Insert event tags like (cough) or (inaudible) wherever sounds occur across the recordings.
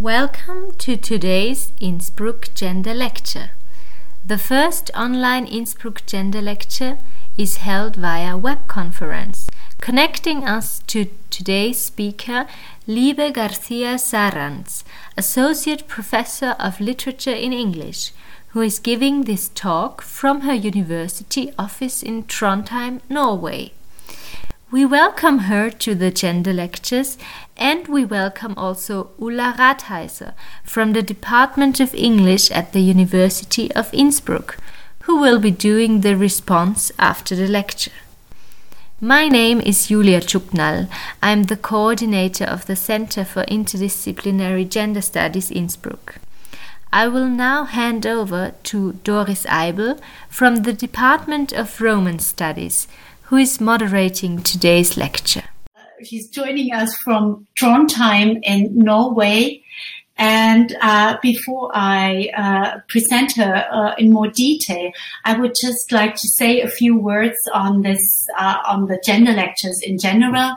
Welcome to today's Innsbruck Gender Lecture. The first online Innsbruck Gender Lecture is held via web conference, connecting us to today's speaker, Libe García Zarranz, Associate Professor of Literature in English, who is giving this talk from her university office in Trondheim, Norway. We welcome her to the gender lectures and we welcome also Ulla Ratheiser from the Department of English at the University of Innsbruck, who will be doing the response after the lecture. My name is Julia Chuknal. I am the coordinator of the Center for Interdisciplinary Gender Studies Innsbruck. I will now hand over to Doris Eibl from the Department of Roman Studies who is moderating today's lecture. He's joining us from Trondheim in Norway. And uh, before I uh, present her uh, in more detail, I would just like to say a few words on this, uh, on the gender lectures in general,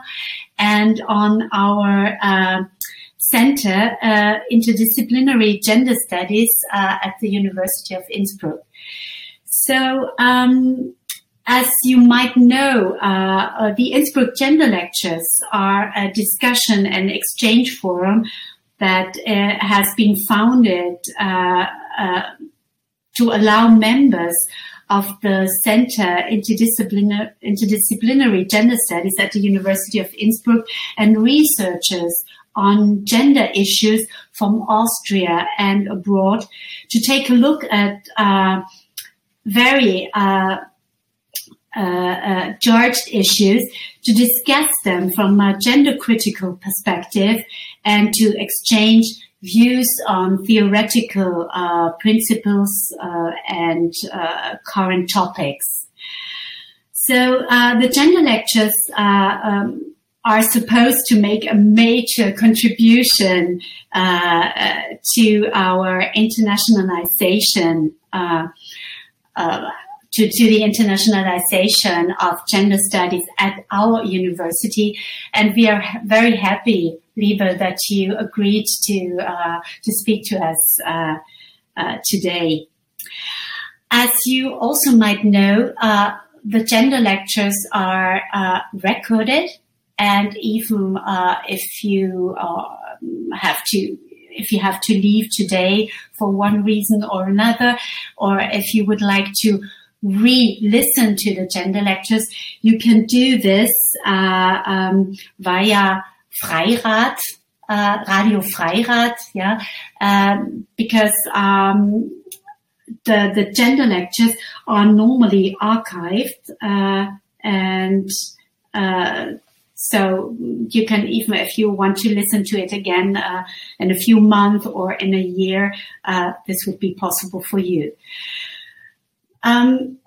and on our uh, Center uh, Interdisciplinary Gender Studies at the University of Innsbruck. So um, as you might know, uh, uh, the Innsbruck Gender Lectures are a discussion and exchange forum that uh, has been founded uh, uh, to allow members of the Center Interdisciplinar- Interdisciplinary Gender Studies at the University of Innsbruck and researchers on gender issues from Austria and abroad to take a look at uh, very uh, uh, issues to discuss them from a gender critical perspective and to exchange views on theoretical uh, principles uh, and uh, current topics. So uh, the gender lectures um, are supposed to make a major contribution to our internationalization to, to the internationalization of gender studies at our university. And we are very happy, Libe, that you agreed to, uh, to speak to us uh, uh, today. As you also might know, uh, the gender lectures are uh, recorded and even uh, if you have to if you have to leave today for one reason or another, or if you would like to re-listen to the gender lectures, you can do this uh, um, via Freirad, uh, Radio Freirad, yeah, um, because um, the the gender lectures are normally archived uh, and. Uh, so you can even, if you want to listen to it again uh, in a few months or in a year, uh, this would be possible for you. Um,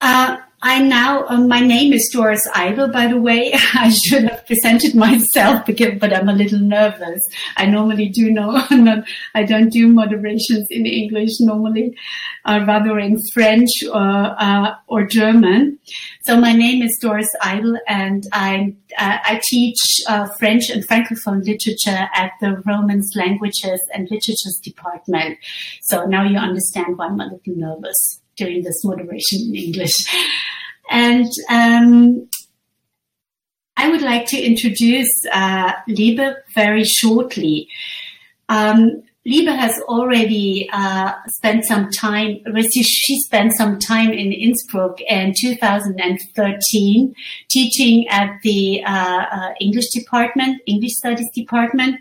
uh, I now, uh, my name is Doris Eibl, by the way. (laughs) I should have presented myself, because, but I'm a little nervous. I normally do know, (laughs) not, I don't do moderations in English normally, uh, rather in French or, uh, or German. So my name is Doris Eibl and I, uh, I teach uh, French and Francophone literature at the Romance Languages and Literatures Department. So now you understand why I'm a little nervous doing this moderation in English. And um, I would like to introduce uh, Libe very shortly. Um, Libe has already uh, spent some time, she spent some time in Innsbruck in 2013 teaching at the uh, uh, English department, English studies department.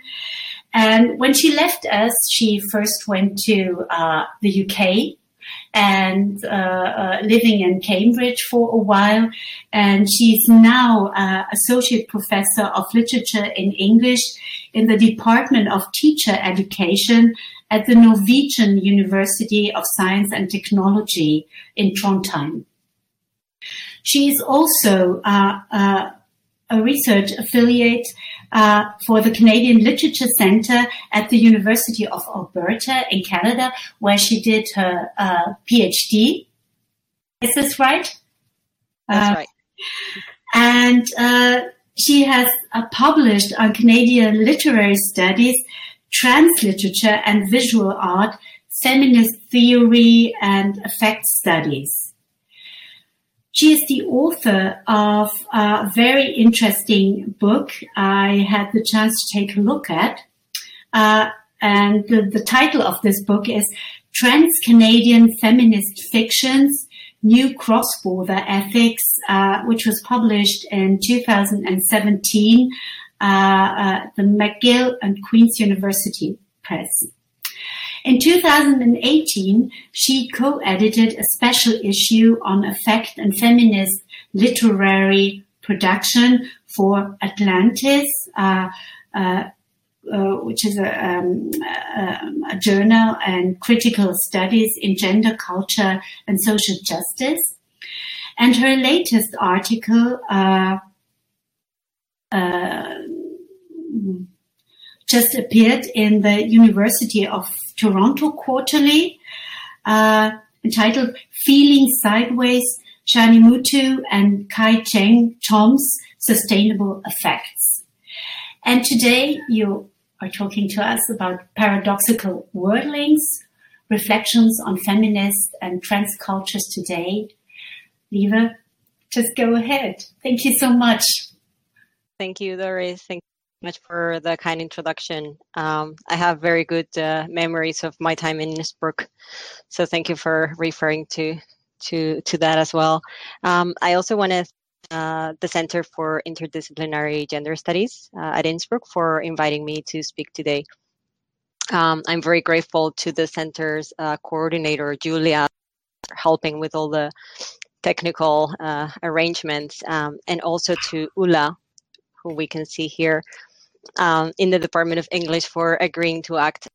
And when she left us, she first went to uh, the UK and uh, uh, living in Cambridge for a while. And she's now uh, associate professor of literature in English in the Department of Teacher Education at the Norwegian University of Science and Technology in Trondheim. She is also uh, uh, a research affiliate uh, for the Canadian Literature Center at the University of Alberta in Canada, where she did her uh, PhD. Is this right? That's uh, right. And uh, she has uh, published on Canadian literary studies, trans literature and visual art, feminist theory and affect studies. She is the author of a very interesting book I had the chance to take a look at. Uh, and the, the title of this book is Trans Canadian Feminist Fictions New Cross-Border Ethics, uh, which was published in 2017, uh, uh, the McGill and Queen's University Press. In 2018, she co-edited a special issue on affect and feminist literary production for Atlantis, uh, uh, uh, which is a, um, a, a, journal and critical studies in gender, culture, and social justice. And her latest article uh, uh, just appeared in the University of Toronto Quarterly, uh, entitled "Feeling Sideways: Shani Mootoo and Kai Cheng Thom's Sustainable Effects." And today you are talking to us about paradoxical worldings, reflections on feminist and trans cultures today. Libe, just go ahead. Thank you so much. Thank you, Doris. Thank much for the kind introduction. Um, I have very good uh, memories of my time in Innsbruck, so thank you for referring to to to that as well. Um, I also want to uh, the Center for Interdisciplinary Gender Studies uh, at Innsbruck for inviting me to speak today. Um, I'm very grateful to the center's uh, coordinator, Julia, for helping with all the technical uh, arrangements, um, and also to Ulla, who we can see here um, in the Department of English for agreeing to act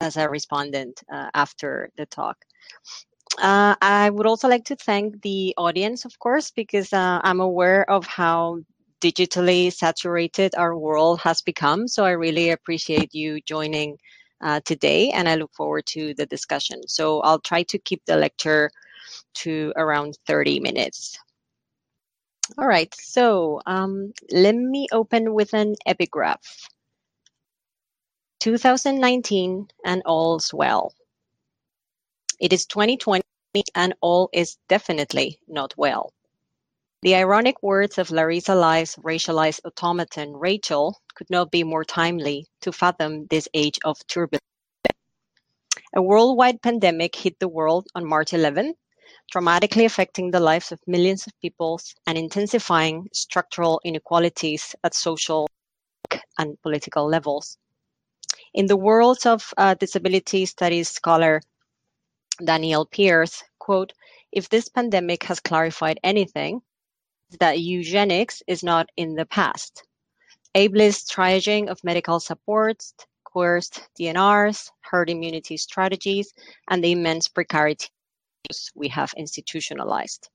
as a respondent uh, after the talk. Uh, I would also like to thank the audience, of course, because uh, I'm aware of how digitally saturated our world has become. So I really appreciate you joining uh, today, and I look forward to the discussion. So I'll try to keep the lecture to around 30 minutes. All right, so um, let me open with an epigraph. 2019 and all's well. It is 2020 and all is definitely not well. The ironic words of Larissa Lai's racialized automaton, Rachel, could not be more timely to fathom this age of turbulence. A worldwide pandemic hit the world on March 11, dramatically affecting the lives of millions of people and intensifying structural inequalities at social and political levels. In the world of uh, disability studies scholar Danielle Peers, quote, if this pandemic has clarified anything, that eugenics is not in the past. Ableist triaging of medical supports, coerced DNRs, herd immunity strategies, and the immense precarity we have institutionalized.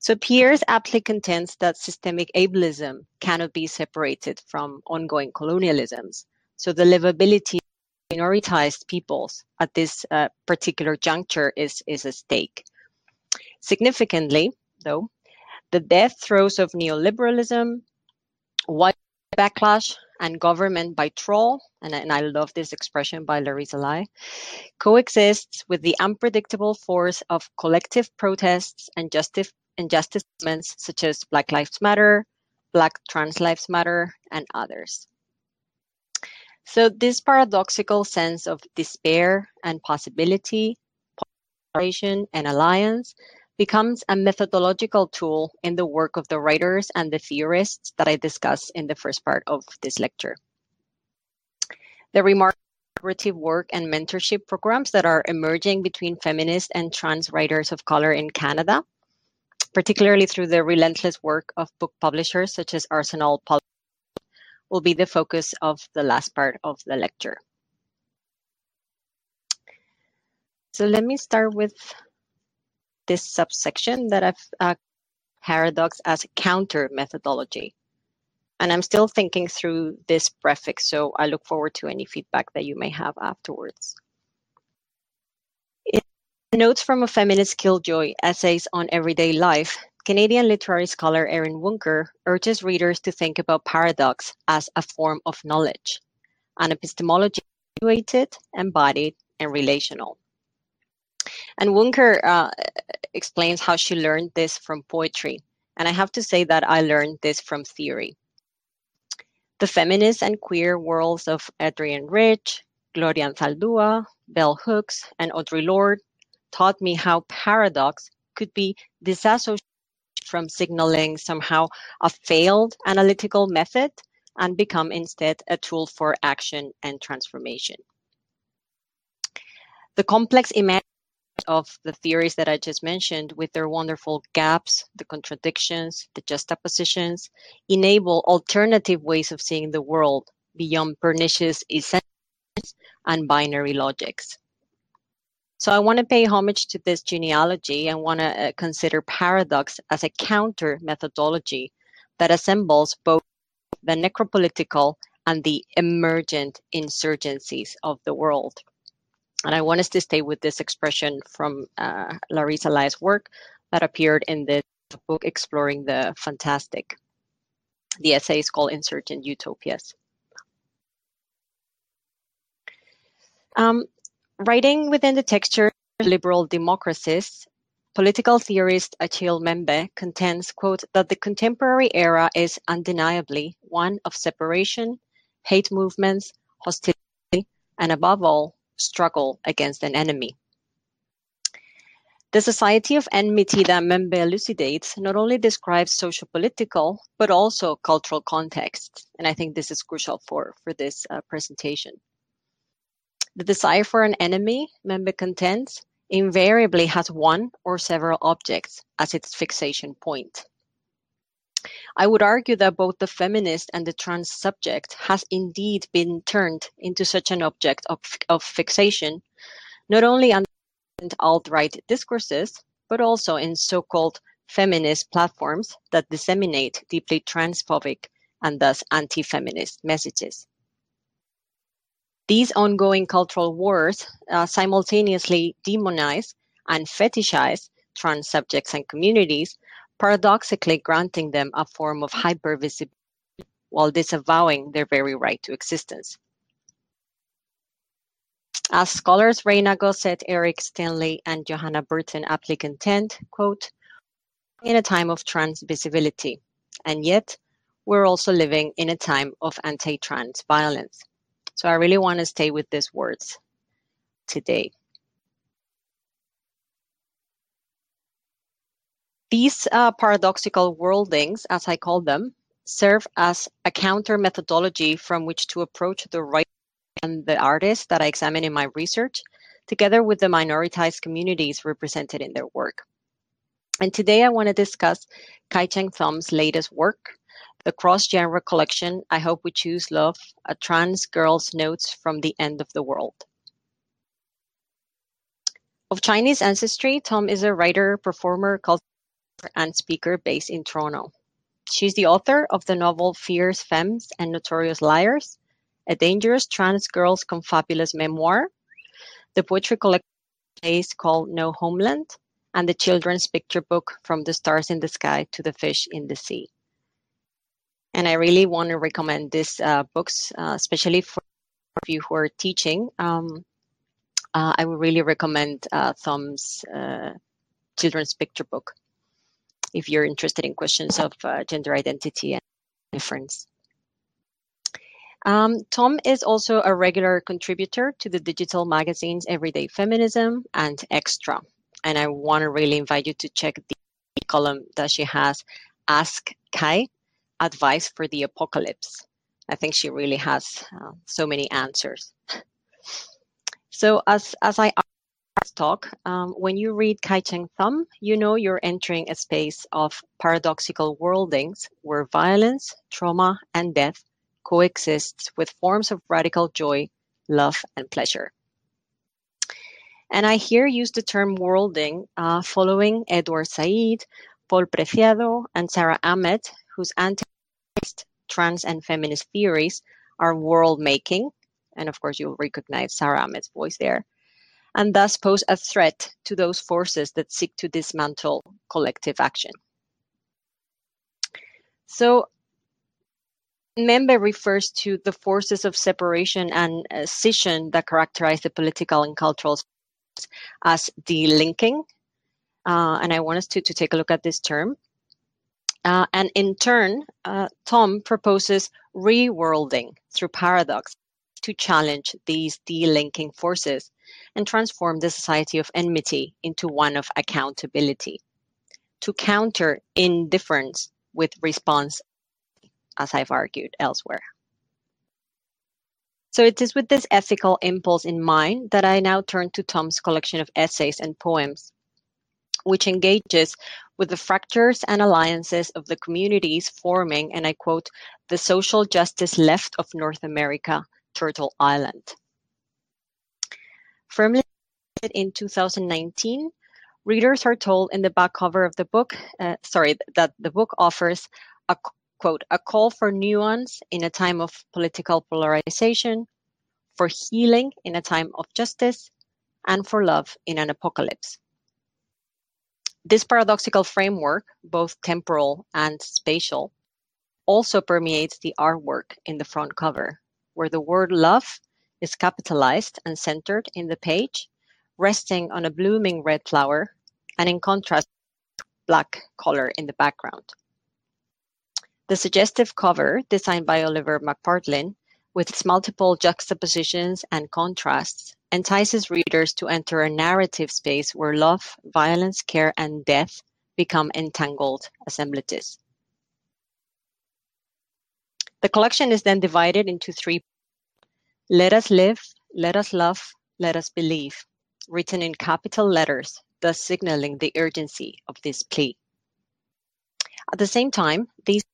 So Peers aptly contends that systemic ableism cannot be separated from ongoing colonialisms. So the livability of minoritized peoples at this uh, particular juncture is, is at stake. Significantly, though, the death throes of neoliberalism, white backlash, and government by troll, and, and I love this expression by Larissa Lai, coexists with the unpredictable force of collective protests and justice injustice such as Black Lives Matter, Black Trans Lives Matter, and others. So this paradoxical sense of despair and possibility, polarization and alliance becomes a methodological tool in the work of the writers and the theorists that I discuss in the first part of this lecture. The remarkable work and mentorship programs that are emerging between feminist and trans writers of color in Canada, particularly through the relentless work of book publishers such as Arsenal will be the focus of the last part of the lecture. So let me start with this subsection that I've uh, paradox as counter methodology. And I'm still thinking through this prefix, so I look forward to any feedback that you may have afterwards. In Notes from a Feminist Killjoy, Essays on Everyday Life, Canadian literary scholar Erin Wunker urges readers to think about paradox as a form of knowledge, an epistemology situated, embodied, and relational. And Wunker uh, explains how she learned this from poetry. And I have to say that I learned this from theory. The feminist and queer worlds of Adrienne Rich, Gloria Anzaldúa, Bell Hooks, and Audre Lorde taught me how paradox could be disassociated from signaling somehow a failed analytical method and become instead a tool for action and transformation. The complex image of the theories that I just mentioned, with their wonderful gaps, the contradictions, the juxtapositions, enable alternative ways of seeing the world beyond pernicious essentials and binary logics. So I want to pay homage to this genealogy and want to uh, consider paradox as a counter methodology that assembles both the necropolitical and the emergent insurgencies of the world. And I want us to stay with this expression from uh, Larissa Lai's work that appeared in the book Exploring the Fantastic. The essay is called Insurgent Utopias. Um, writing within the texture of liberal democracies, political theorist Achille Mbembe contends, quote, that the contemporary era is undeniably one of separation, hate movements, hostility, and above all, struggle against an enemy. The society of enmity that Mbembe elucidates not only describes socio-political, but also cultural contexts. And I think this is crucial for, for this uh, presentation. The desire for an enemy, Mbembe contends, invariably has one or several objects as its fixation point. I would argue that both the feminist and the trans subject has indeed been turned into such an object of, of fixation, not only on alt-right discourses, but also in so-called feminist platforms that disseminate deeply transphobic and thus anti-feminist messages. These ongoing cultural wars uh, simultaneously demonize and fetishize trans subjects and communities, paradoxically granting them a form of hypervisibility while disavowing their very right to existence. As scholars Reina Gossett, Eric Stanley, and Johanna Burton aptly contend, quote, in a time of trans visibility, and yet we're also living in a time of anti-trans violence. So I really want to stay with these words today. These uh, paradoxical worldings, as I call them, serve as a counter methodology from which to approach the writer and the artist that I examine in my research, together with the minoritized communities represented in their work. And today I want to discuss Kai Cheng Thom's latest work, the cross-genre collection I Hope We Choose Love, a trans girl's notes from the end of the world. Of Chinese ancestry, Thom is a writer, performer, culture, and speaker based in Toronto. She's the author of the novel Fierce Femmes and Notorious Liars, a dangerous trans girl's confabulous memoir, the poetry collection called No Homeland, and the children's picture book From the Stars in the Sky to the Fish in the Sea and I really want to recommend these uh, books, uh, especially for you who are teaching. Um, uh, I would really recommend uh, Thom's uh, children's picture book if you're interested in questions of uh, gender identity and difference. Um, Thom is also a regular contributor to the digital magazines Everyday Feminism and Extra. And I want to really invite you to check the column that she has, Ask Kai, advice for the apocalypse. I think she really has uh, so many answers. (laughs) so as as I talk, um, when you read Kai Cheng Thom, you know you're entering a space of paradoxical worldings where violence, trauma, and death coexists with forms of radical joy, love, and pleasure. And I here use the term worlding uh, following Edward Said, Paul Preciado, and Sara Ahmed, whose anti trans and feminist theories are world making. And of course, you'll recognize Sara Ahmed's voice there. And thus pose a threat to those forces that seek to dismantle collective action. So, Mbembe refers to the forces of separation and uh, scission that characterize the political and cultural as delinking. Uh, and I want us to, to take a look at this term. Uh, and in turn, uh, Thom proposes reworlding through paradox to challenge these delinking forces and transform the society of enmity into one of accountability, to counter indifference with response, as I've argued elsewhere. So it is with this ethical impulse in mind that I now turn to Thom's collection of essays and poems, which engages with the fractures and alliances of the communities forming, and I quote, the social justice left of North America, Turtle Island. Firmly in 2019, readers are told in the back cover of the book, uh, sorry, that the book offers a quote, a call for nuance in a time of political polarization, for healing in a time of justice, and for love in an apocalypse. This paradoxical framework, both temporal and spatial, also permeates the artwork in the front cover, where the word love is capitalized and centered in the page, resting on a blooming red flower, and in contrast, black color in the background. The suggestive cover, designed by Oliver McPartlin, with its multiple juxtapositions and contrasts, entices readers to enter a narrative space where love, violence, care, and death become entangled assemblages. The collection is then divided into three Let us live, let us love, let us believe, written in capital letters, thus signaling the urgency of this plea. At the same time, these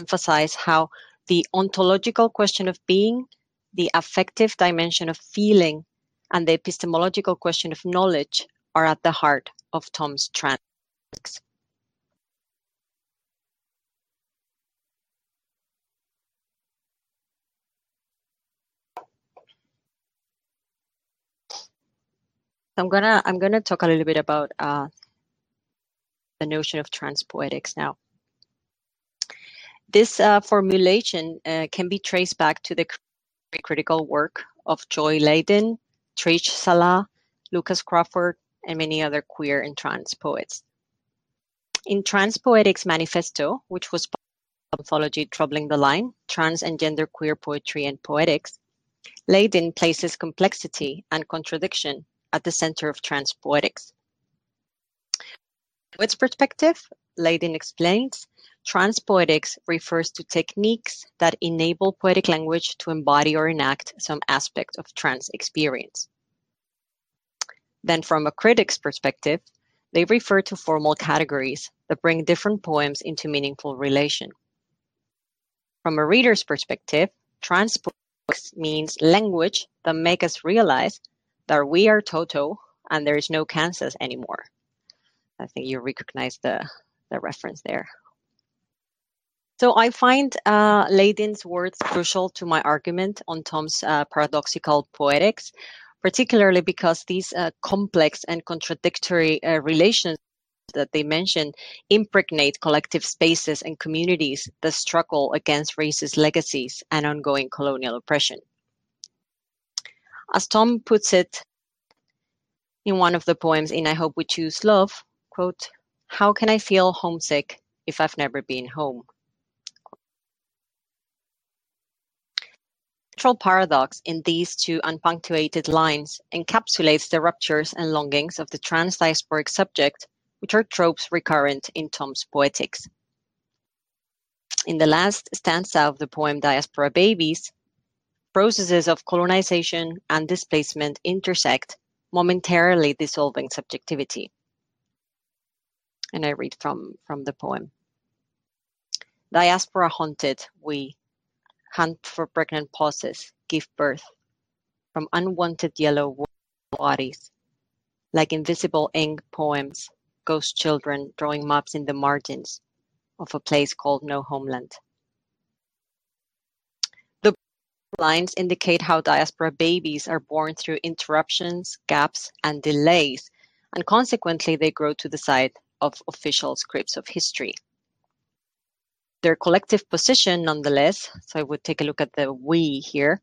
emphasize how the ontological question of being, the affective dimension of feeling, and the epistemological question of knowledge are at the heart of Thom's trans. I'm gonna I'm gonna talk a little bit about uh, the notion of transpoetics now. This uh, formulation uh, can be traced back to the critical work of Joy Ladin, Trish Salah, Lucas Crawford, and many other queer and trans poets. In Transpoetics Manifesto, which was anthology Troubling the Line, Trans and Gender Queer Poetry and Poetics, Ladin places complexity and contradiction at the center of transpoetics. From its perspective, Ladin explains, transpoetics refers to techniques that enable poetic language to embody or enact some aspect of trans experience. Then, from a critic's perspective, they refer to formal categories that bring different poems into meaningful relation. From a reader's perspective, transpoetics means language that make us realize that we are Toto and there is no Kansas anymore. I think you recognize the, the reference there. So I find uh, words crucial to my argument on Thom's uh, paradoxical poetics, particularly because these uh, complex and contradictory uh, relations that they mention impregnate collective spaces and communities that struggle against racist legacies and ongoing colonial oppression. As Thom puts it in one of the poems in I Hope We Choose Love, quote, How can I feel homesick if I've never been home? central paradox in these two unpunctuated lines encapsulates the ruptures and longings of the trans diasporic subject, which are tropes recurrent in Thom's poetics. In the last stanza of the poem Diaspora Babies, processes of colonization and displacement intersect, momentarily dissolving subjectivity. And I read from, from the poem. Diaspora haunted, we hunt for pregnant pauses, give birth from unwanted yellow bodies, like invisible ink poems, ghost children drawing maps in the margins of a place called No Homeland. Lines indicate how diaspora babies are born through interruptions, gaps, and delays, and consequently they grow to the side of official scripts of history. Their collective position, nonetheless, so I would take a look at the we here,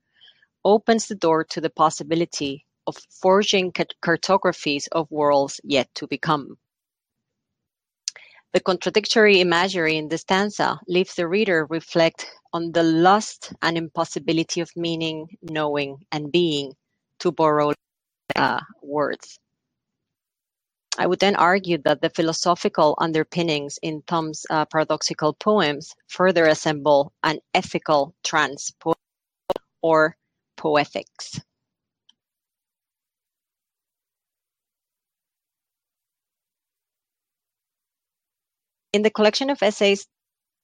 opens the door to the possibility of forging cartographies of worlds yet to become. The contradictory imagery in the stanza leaves the reader reflect on the lust and impossibility of meaning, knowing, and being, to borrow uh, words. I would then argue that the philosophical underpinnings in Thom's uh, paradoxical poems further assemble an ethical trans or poetics. In the collection of essays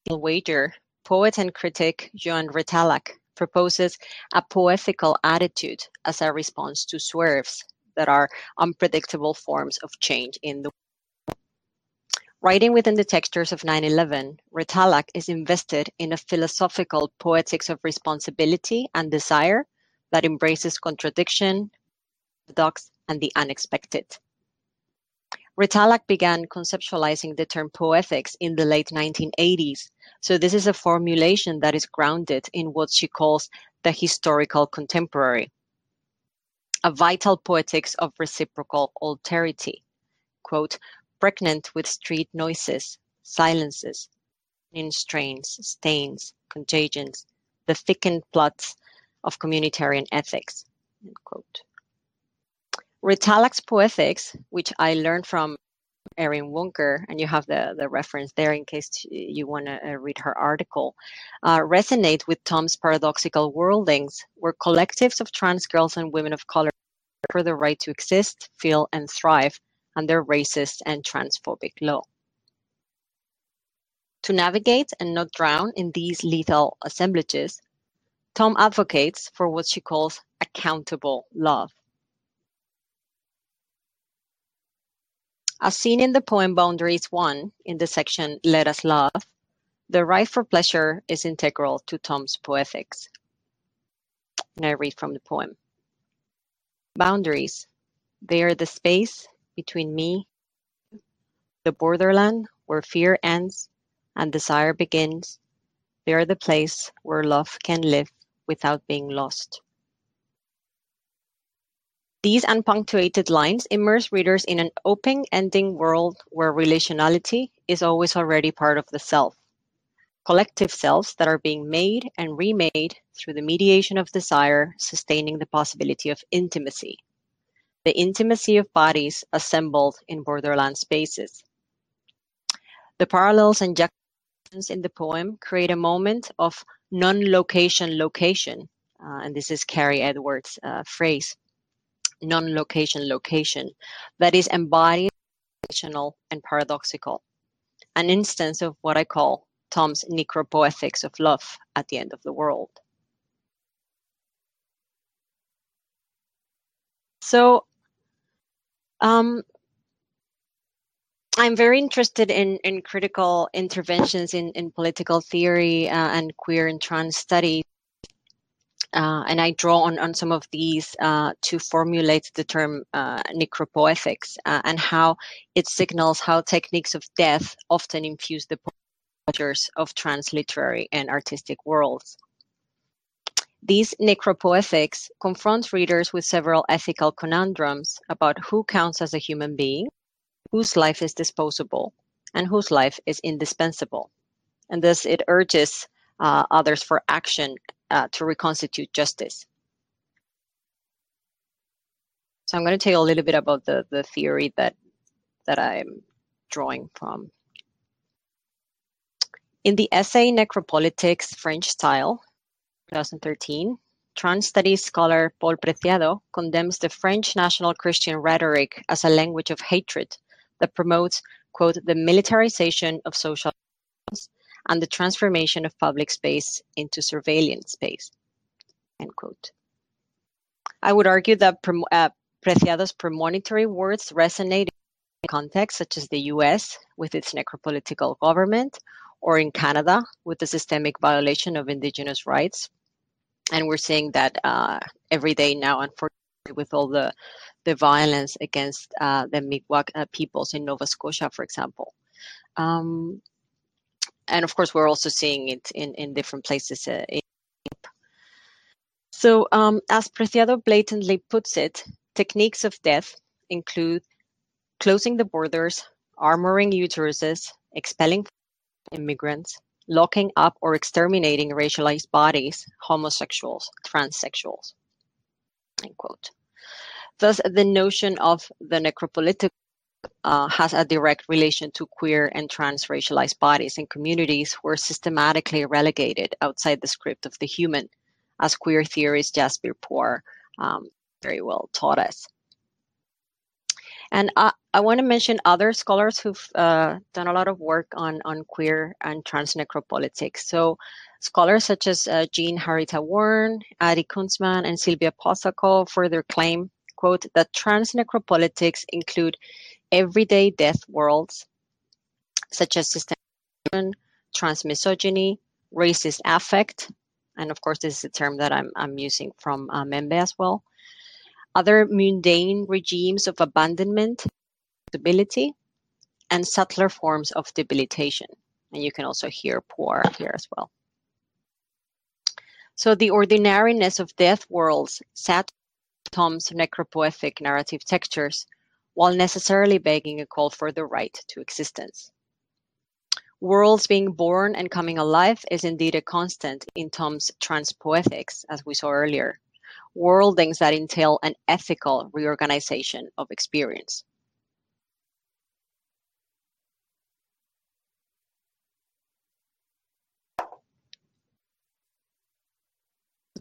Wager, poet and critic Joan Retallack proposes a poetical attitude as a response to swerves that are unpredictable forms of change in the world. Writing within the textures of 9-11, Retallack is invested in a philosophical poetics of responsibility and desire that embraces contradiction, paradox, and the unexpected. Retallack began conceptualizing the term poetics in the late 1980s, so this is a formulation that is grounded in what she calls the historical contemporary, a vital poetics of reciprocal alterity, quote, pregnant with street noises, silences, in strains, stains, contagions, the thickened plots of communitarian ethics, end quote. Retallack's Poetics, which I learned from Erin Wunker, and you have the, the reference there in case you want to uh, read her article, uh, resonate with Thom's paradoxical worldings, where collectives of trans girls and women of color for the right to exist, feel, and thrive under racist and transphobic law. To navigate and not drown in these lethal assemblages, Thom advocates for what she calls accountable love. As seen in the poem Boundaries 1 in the section Let Us Love, the right for pleasure is integral to Thom's poetics. And I read from the poem. Boundaries, they are the space between me, the borderland where fear ends and desire begins. They are the place where love can live without being lost. These unpunctuated lines immerse readers in an open-ending world where relationality is always already part of the self. Collective selves that are being made and remade through the mediation of desire, sustaining the possibility of intimacy. The intimacy of bodies assembled in borderland spaces. The parallels and juxtapositions in the poem create a moment of non-location location, uh, and this is Kari Edwards' uh, phrase non-location location that is embodied, and paradoxical. An instance of what I call Thom's necropoetics of love at the end of the world. So, um, I'm very interested in, in critical interventions in, in political theory uh, and queer and trans studies uh, and I draw on, on some of these uh, to formulate the term uh, necropoetics uh, and how it signals how techniques of death often infuse the pleasures of transliterary and artistic worlds. These necropoetics confront readers with several ethical conundrums about who counts as a human being, whose life is disposable, and whose life is indispensable. And thus it urges uh, others for action uh, to reconstitute justice. So I'm going to tell you a little bit about the, the theory that, that I'm drawing from. In the essay Necropolitics French Style, 2013, trans studies scholar Paul Preciado condemns the French national Christian rhetoric as a language of hatred that promotes, quote, the militarization of social and the transformation of public space into surveillance space. End quote. I would argue that uh, Preciado's premonitory words resonate in contexts such as the US with its necropolitical government, or in Canada with the systemic violation of Indigenous rights. And we're seeing that uh, every day now, unfortunately, with all the, the violence against uh, the Mi'kmaq uh, peoples in Nova Scotia, for example. Um, and of course, we're also seeing it in, in different places. Uh, in so, um, as Preciado blatantly puts it, techniques of death include closing the borders, armoring uteruses, expelling immigrants, locking up or exterminating racialized bodies, homosexuals, transsexuals. End quote. Thus, the notion of the necropolitical uh, has a direct relation to queer and trans racialized bodies and communities who are systematically relegated outside the script of the human, as queer theorist Jasbir Puar um, very well taught us. And I, I want to mention other scholars who've uh, done a lot of work on, on queer and trans necropolitics. So scholars such as uh, Jin Haritaworn, Adi Kuntsman, and Silvia Posocco further claim, quote, that trans necropolitics include everyday death worlds, such as systemic transmisogyny, racist affect, and of course this is a term that I'm, I'm using from uh, Mbembe as well, other mundane regimes of abandonment, stability, and subtler forms of debilitation. And you can also hear Puar here as well. So the ordinariness of death worlds sat Thom's necropoetic narrative textures while necessarily begging a call for the right to existence. Worlds being born and coming alive is indeed a constant in Thom's transpoetics, as we saw earlier, worldings that entail an ethical reorganization of experience.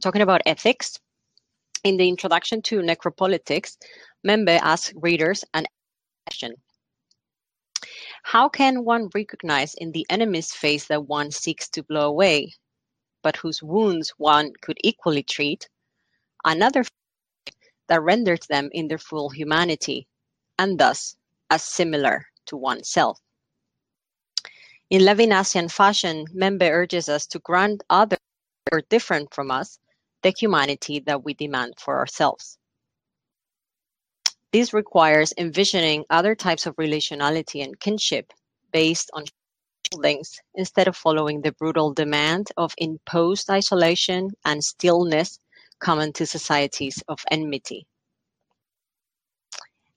Talking about ethics, in the introduction to Necropolitics, Mbembe asks readers an question. How can one recognize in the enemy's face that one seeks to blow away, but whose wounds one could equally treat, another that renders them in their full humanity, and thus as similar to oneself. In Levinasian fashion, Mbembe urges us to grant others or different from us the humanity that we demand for ourselves. This requires envisioning other types of relationality and kinship based on links instead of following the brutal demand of imposed isolation and stillness common to societies of enmity.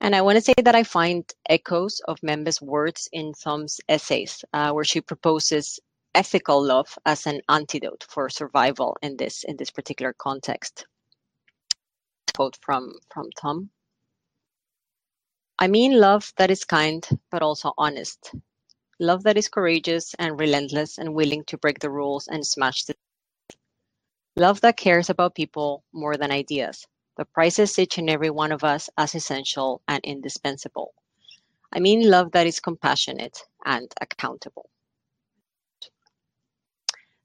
And I want to say that I find echoes of Mbembe's words in Thom's essays, uh, where she proposes ethical love as an antidote for survival in this in this particular context. Quote from from Thom. I mean love that is kind but also honest. Love that is courageous and relentless and willing to break the rules and smash the Love that cares about people more than ideas, but prizes each and every one of us as essential and indispensable. I mean love that is compassionate and accountable.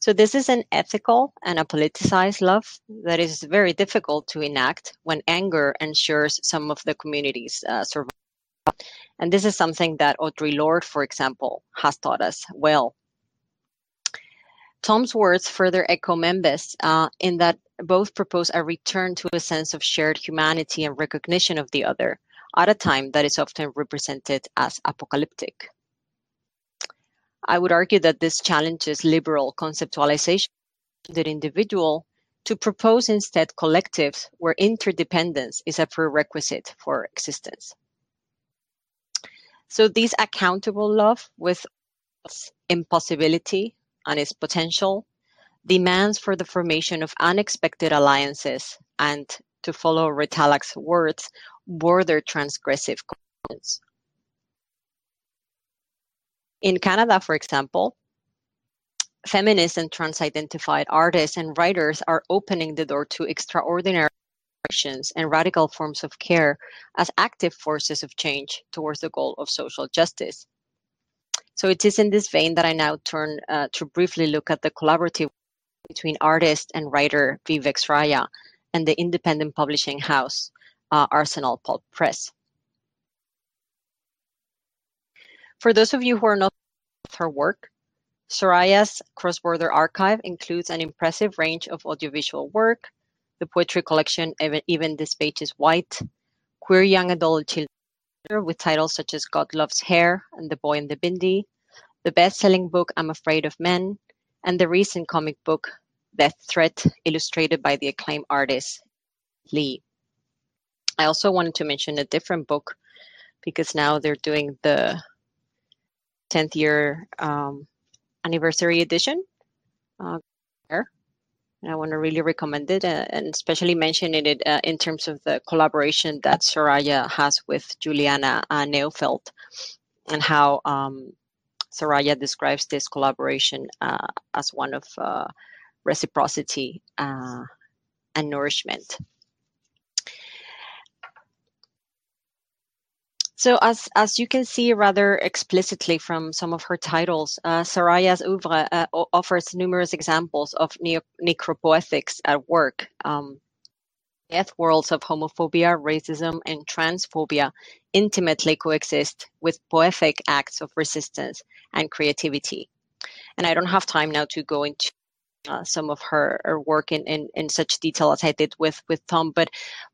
So this is an ethical and a politicized love that is very difficult to enact when anger ensures some of the community's uh, survival. And this is something that Audre Lorde, for example, has taught us well Thom's words further echo Mbembe's uh, in that both propose a return to a sense of shared humanity and recognition of the other at a time that is often represented as apocalyptic. I would argue that this challenges liberal conceptualization of the individual to propose instead collectives where interdependence is a prerequisite for existence. So, this accountable love with its impossibility and its potential demands for the formation of unexpected alliances and, to follow Retallack's words, border transgressive commitments. In Canada, for example, feminist and trans-identified artists and writers are opening the door to extraordinary and radical forms of care as active forces of change towards the goal of social justice. So it is in this vein that I now turn uh, to briefly look at the collaborative between artist and writer Vivek Shraya and the independent publishing house uh, Arsenal Pulp Press. For those of you who are not with her work, Shraya's cross-border archive includes an impressive range of audiovisual work, the poetry collection Even, Even This Page is White, queer young adult children with titles such as God Loves Hair and The Boy and the Bindi, the best selling book I'm Afraid of Men, and the recent comic book Death Threat, illustrated by the acclaimed artist Lee. I also wanted to mention a different book because now they're doing the 10th year um, anniversary edition. Uh, and I want to really recommend it uh, and especially mention it uh, in terms of the collaboration that Shraya has with Juliana uh, Neufeld and how um, Shraya describes this collaboration uh, as one of uh, reciprocity uh, and nourishment. So as, as you can see rather explicitly from some of her titles, uh, Shraya's oeuvre uh, offers numerous examples of neo- necropoetics at work. Um, death worlds of homophobia, racism, and transphobia intimately coexist with poetic acts of resistance and creativity. And I don't have time now to go into uh, some of her, her work in, in, in such detail as I did with with Thom, but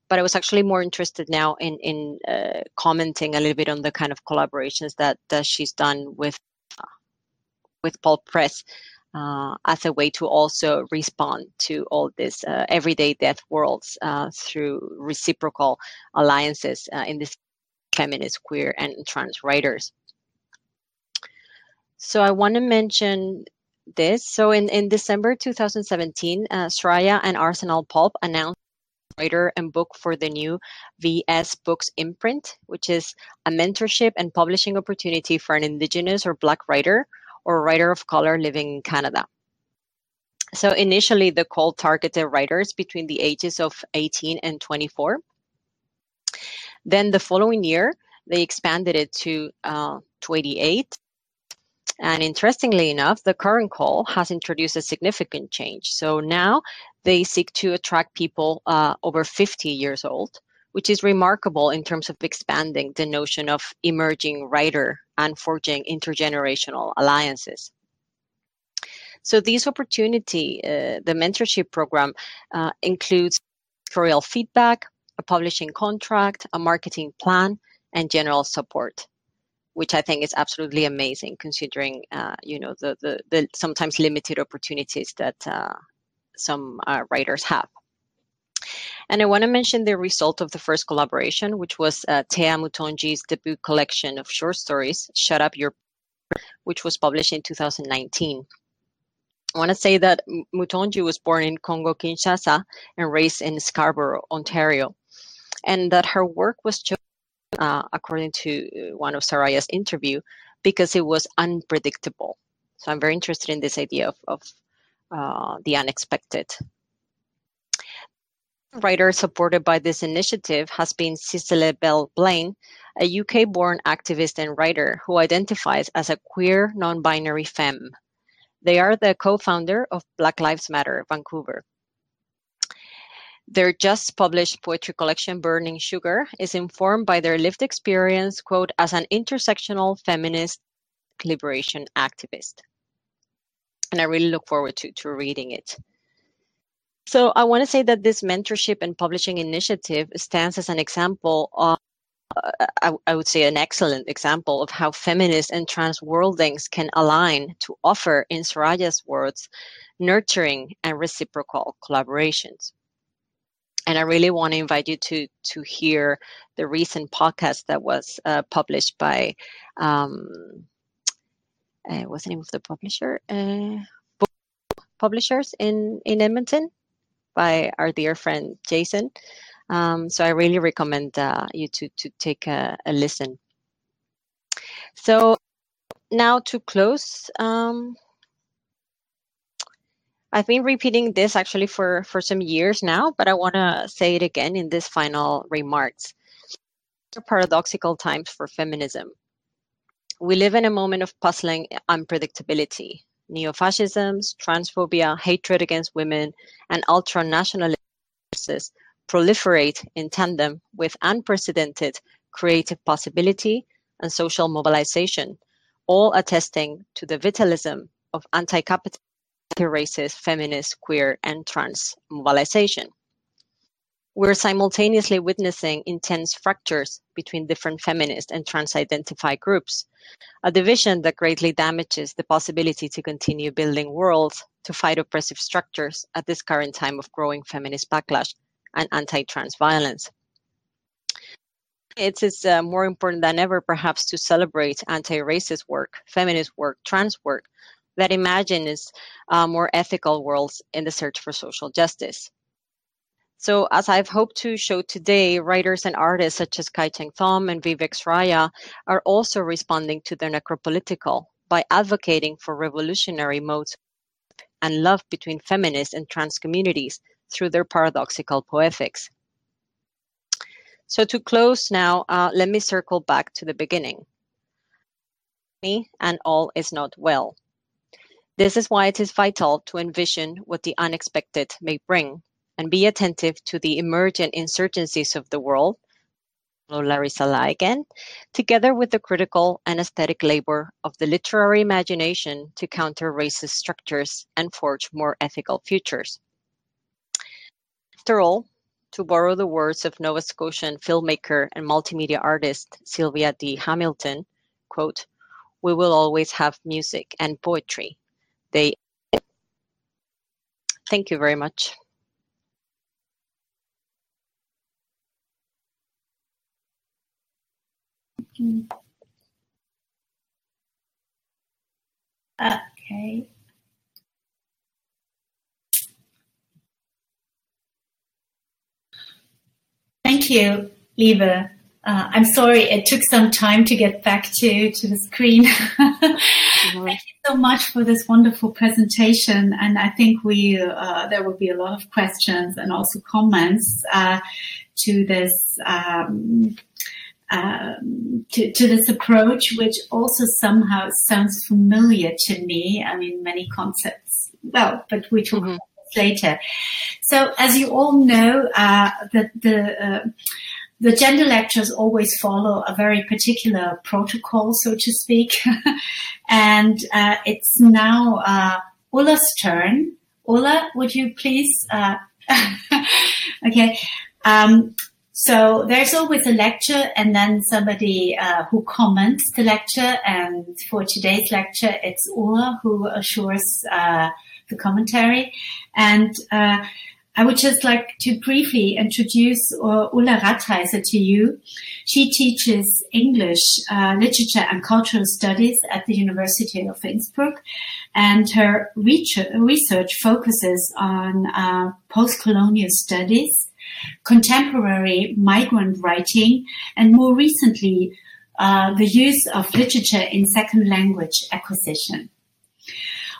but I was actually more interested now in in uh, commenting a little bit on the kind of collaborations that that she's done with uh, with Pulp Press uh, as a way to also respond to all this uh, everyday death worlds through reciprocal alliances in this feminist, queer, and trans writers. So I want to mention this. So in, in December 2017, uh, Shraya and Arsenal Pulp announced writer and book for the new VS Books imprint, which is a mentorship and publishing opportunity for an Indigenous or Black writer or writer of color living in Canada. So initially, the call targeted writers between the ages of 18 and 24. Then the following year, they expanded it to uh, 28 and interestingly enough, the current call has introduced a significant change. So now they seek to attract people uh, over 50 years old, which is remarkable in terms of expanding the notion of emerging writer and forging intergenerational alliances. So this opportunity, uh, the mentorship program, uh, includes editorial feedback, a publishing contract, a marketing plan, and general support which I think is absolutely amazing, considering uh, you know the, the, the sometimes limited opportunities that uh, some uh, writers have. And I want to mention the result of the first collaboration, which was uh, Tea Mutonji's debut collection of short stories, "Shut Up Your," which was published in 2019. I want to say that Mutonji was born in Congo Kinshasa and raised in Scarborough, Ontario, and that her work was chosen uh, according to one of Shraya's interview, because it was unpredictable. So I'm very interested in this idea of, of uh, the unexpected. Writer supported by this initiative has been Cicely Belle Blain, a UK born activist and writer who identifies as a queer non binary femme. They are the co founder of Black Lives Matter Vancouver. Their just published poetry collection, Burning Sugar, is informed by their lived experience, quote, as an intersectional feminist liberation activist. And I really look forward to, to reading it. So I want to say that this mentorship and publishing initiative stands as an example of uh, I, I, would say an excellent example of how feminist and trans worldings can align to offer, in Shraya's words, nurturing and reciprocal collaborations and I really want to invite you to to hear the recent podcast that was uh, published by um, uh, what's the name of the publisher? Uh, publishers in in Edmonton by our dear friend Jason. Um, so I really recommend uh, you to to take a, a, listen. So now to close. Um, I've been repeating this actually for, for some years now, but I want to say it again in this final remarks. Paradoxical times for feminism. We live in a moment of puzzling unpredictability. Neo-fascisms, transphobia, hatred against women, and ultra-nationalism proliferate in tandem with unprecedented creative possibility and social mobilization, all attesting to the vitalism of anti-capitalist anti-racist, feminist, queer, and trans mobilization. we're simultaneously witnessing intense fractures between different feminist and trans identified groups, a division that greatly damages the possibility to continue building worlds to fight oppressive structures at this current time of growing feminist backlash and anti trans violence. It is uh, more important than ever, perhaps, to celebrate anti racist work, feminist work, trans work that imagines uh, more ethical worlds in the search for social justice. So, as I've hoped to show today, writers and artists such as Kai Cheng Thom and Vivek Shraya are also responding to the necropolitical by advocating for revolutionary modes and love between feminist and trans communities through their paradoxical poetics. So, to close now, uh, let me circle back to the beginning. Me and all is not well. This is why it is vital to envision what the unexpected may bring and be attentive to the emergent insurgencies of the world, Hello, Larissa Lai again, together with the critical and aesthetic labor of the literary imagination to counter racist structures and forge more ethical futures. After all, to borrow the words of Nova Scotian filmmaker and multimedia artist Sylvia D. Hamilton, quote, we will always have music and poetry. They Thank you very much. Okay. Thank you, Libe. Uh, I'm sorry it took some time to get back to, to the screen. (laughs) mm-hmm. Thank you so much for this wonderful presentation. And I think we, uh, there will be a lot of questions and also comments, uh, to this, um, um, to, to, this approach, which also somehow sounds familiar to me. I mean, many concepts, well, but we talk mm-hmm. later. So, as you all know, uh, the the uh, the gender lectures always follow a very particular protocol, so to speak, (laughs) and uh, it's now uh, Ulla's turn. Ulla, would you please? Uh, (laughs) okay. Um, so there's always a lecture and then somebody uh, who comments the lecture. And for today's lecture, it's Ulla who assures uh, the commentary. And uh, I would just like to briefly introduce uh, Ulla Ratheiser to you. She teaches English, uh, literature and cultural studies at the University of Innsbruck. And her research focuses on uh, post-colonial studies contemporary migrant writing, and more recently, uh, the use of literature in second language acquisition.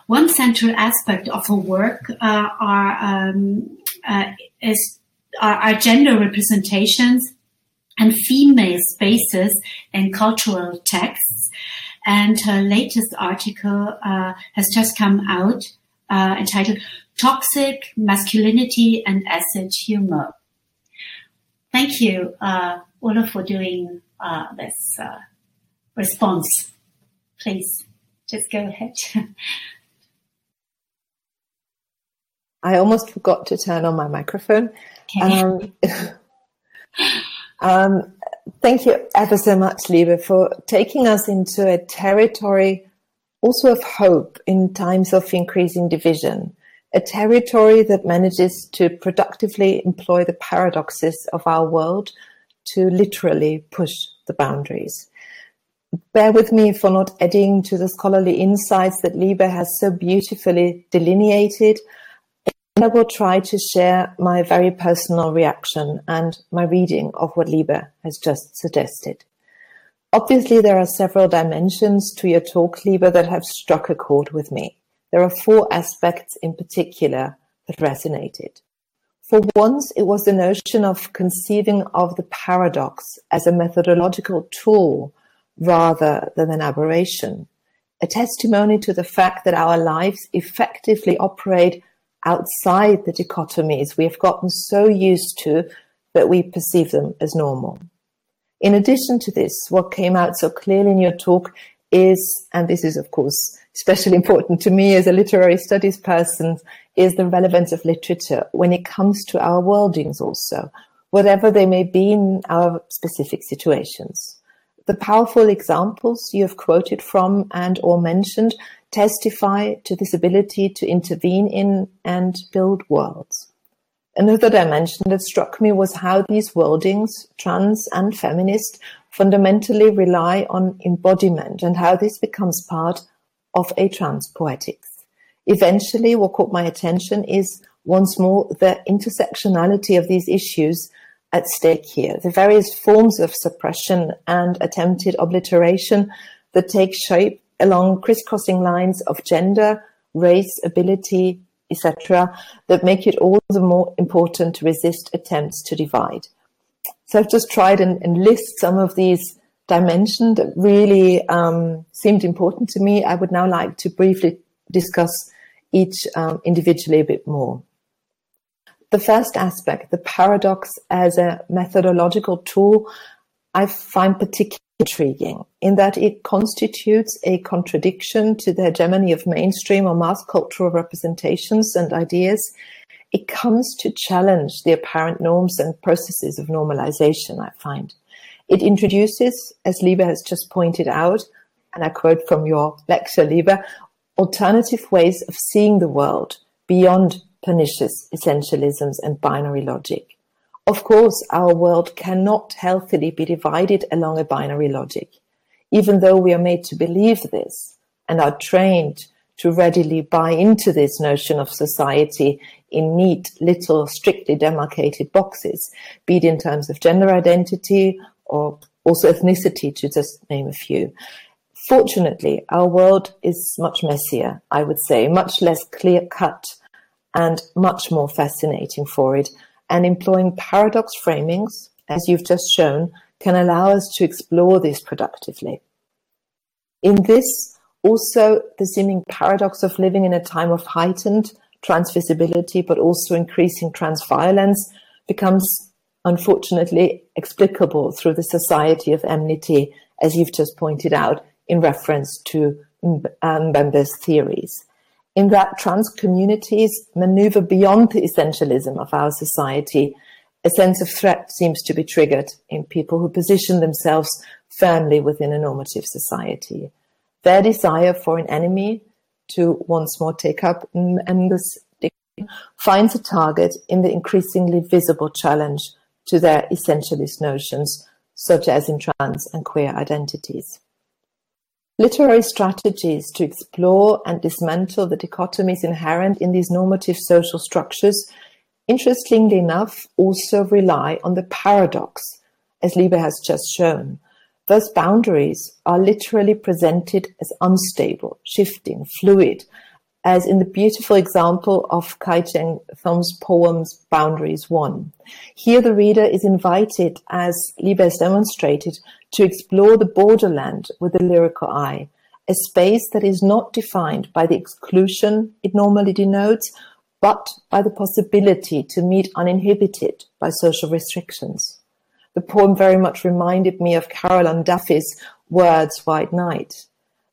One central aspect of her work uh, are, um, uh, is, are, are gender representations and female spaces in cultural texts. And her latest article uh, has just come out uh, entitled Toxic Masculinity and Acid Humor. Thank you, uh, Ulla, for doing uh, this uh, response. Please, just go ahead. (laughs) I almost forgot to turn on my microphone. Okay. Um, (laughs) um, thank you ever so much, Libe, for taking us into a territory also of hope in times of increasing division a territory that manages to productively employ the paradoxes of our world to literally push the boundaries. Bear with me for not adding to the scholarly insights that Libe has so beautifully delineated. I will try to share my very personal reaction and my reading of what Libe has just suggested. Obviously, there are several dimensions to your talk, Libe, that have struck a chord with me. There are four aspects in particular that resonated. For once, it was the notion of conceiving of the paradox as a methodological tool rather than an aberration, a testimony to the fact that our lives effectively operate outside the dichotomies we have gotten so used to that we perceive them as normal. In addition to this, what came out so clearly in your talk is, and this is of course especially (laughs) important to me as a literary studies person, is the relevance of literature when it comes to our worldings also. whatever they may be in our specific situations. The powerful examples you have quoted from and or mentioned testify to this ability to intervene in and build worlds. Another dimension that struck me was how these worldings, trans and feminist, fundamentally rely on embodiment and how this becomes part of a trans poetics. Eventually, what caught my attention is once more the intersectionality of these issues at stake here, the various forms of suppression and attempted obliteration that take shape along crisscrossing lines of gender, race, ability, etc., that make it all the more important to resist attempts to divide. So I've just tried and, and list some of these dimensions that really um, seemed important to me. I would now like to briefly discuss each um, individually a bit more. The first aspect, the paradox as a methodological tool, I find particularly intriguing in that it constitutes a contradiction to the hegemony of mainstream or mass cultural representations and ideas. It comes to challenge the apparent norms and processes of normalization, I find. It introduces, as Libe has just pointed out, and I quote from your lecture, Libe, alternative ways of seeing the world beyond pernicious essentialisms and binary logic. Of course, our world cannot healthily be divided along a binary logic, even though we are made to believe this and are trained to readily buy into this notion of society in neat, little, strictly demarcated boxes, be it in terms of gender identity or also ethnicity, to just name a few. Fortunately, our world is much messier, I would say, much less clear cut and much more fascinating for it and employing paradox framings, as you've just shown, can allow us to explore this productively. In this, also the seeming paradox of living in a time of heightened transvisibility, but also increasing transviolence becomes unfortunately explicable through the society of enmity, as you've just pointed out in reference to uh, Mbembe's theories in that trans communities maneuver beyond the essentialism of our society, a sense of threat seems to be triggered in people who position themselves firmly within a normative society. Their desire for an enemy to once more take up Mbembe's finds a target in the increasingly visible challenge to their essentialist notions, such as in trans and queer identities. Literary strategies to explore and dismantle the dichotomies inherent in these normative social structures, interestingly enough, also rely on the paradox, as Libe has just shown. Those boundaries are literally presented as unstable, shifting, fluid, as in the beautiful example of Kai Cheng Thom's poems Boundaries One. Here the reader is invited, as Libe has demonstrated, to explore the borderland with a lyrical eye, a space that is not defined by the exclusion it normally denotes, but by the possibility to meet uninhibited by social restrictions. The poem very much reminded me of Carol Ann Duffy's Words Wide Night.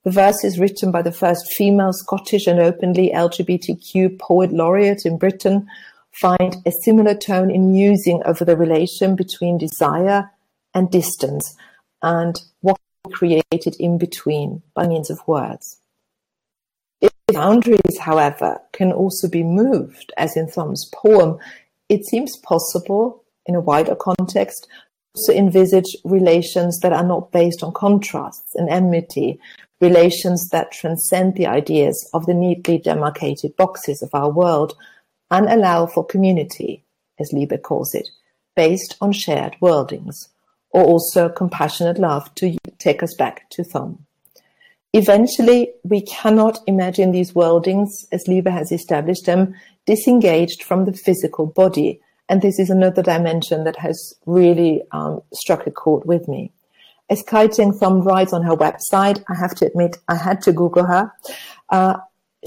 The verse is written by the first female Scottish and openly LGBTQ poet laureate in Britain, find a similar tone in musing over the relation between desire and distance and what created in between by means of words. Boundaries, however, can also be moved, as in Thom's poem, it seems possible, in a wider context, to envisage relations that are not based on contrasts and enmity, relations that transcend the ideas of the neatly demarcated boxes of our world and allow for community, as Libe calls it, based on shared worldings or also compassionate love to take us back to Thom. Eventually, we cannot imagine these worldings, as Libe has established them, disengaged from the physical body. And this is another dimension that has really um, struck a chord with me. Kai Cheng writes on her website, I have to admit, I had to Google her. Uh,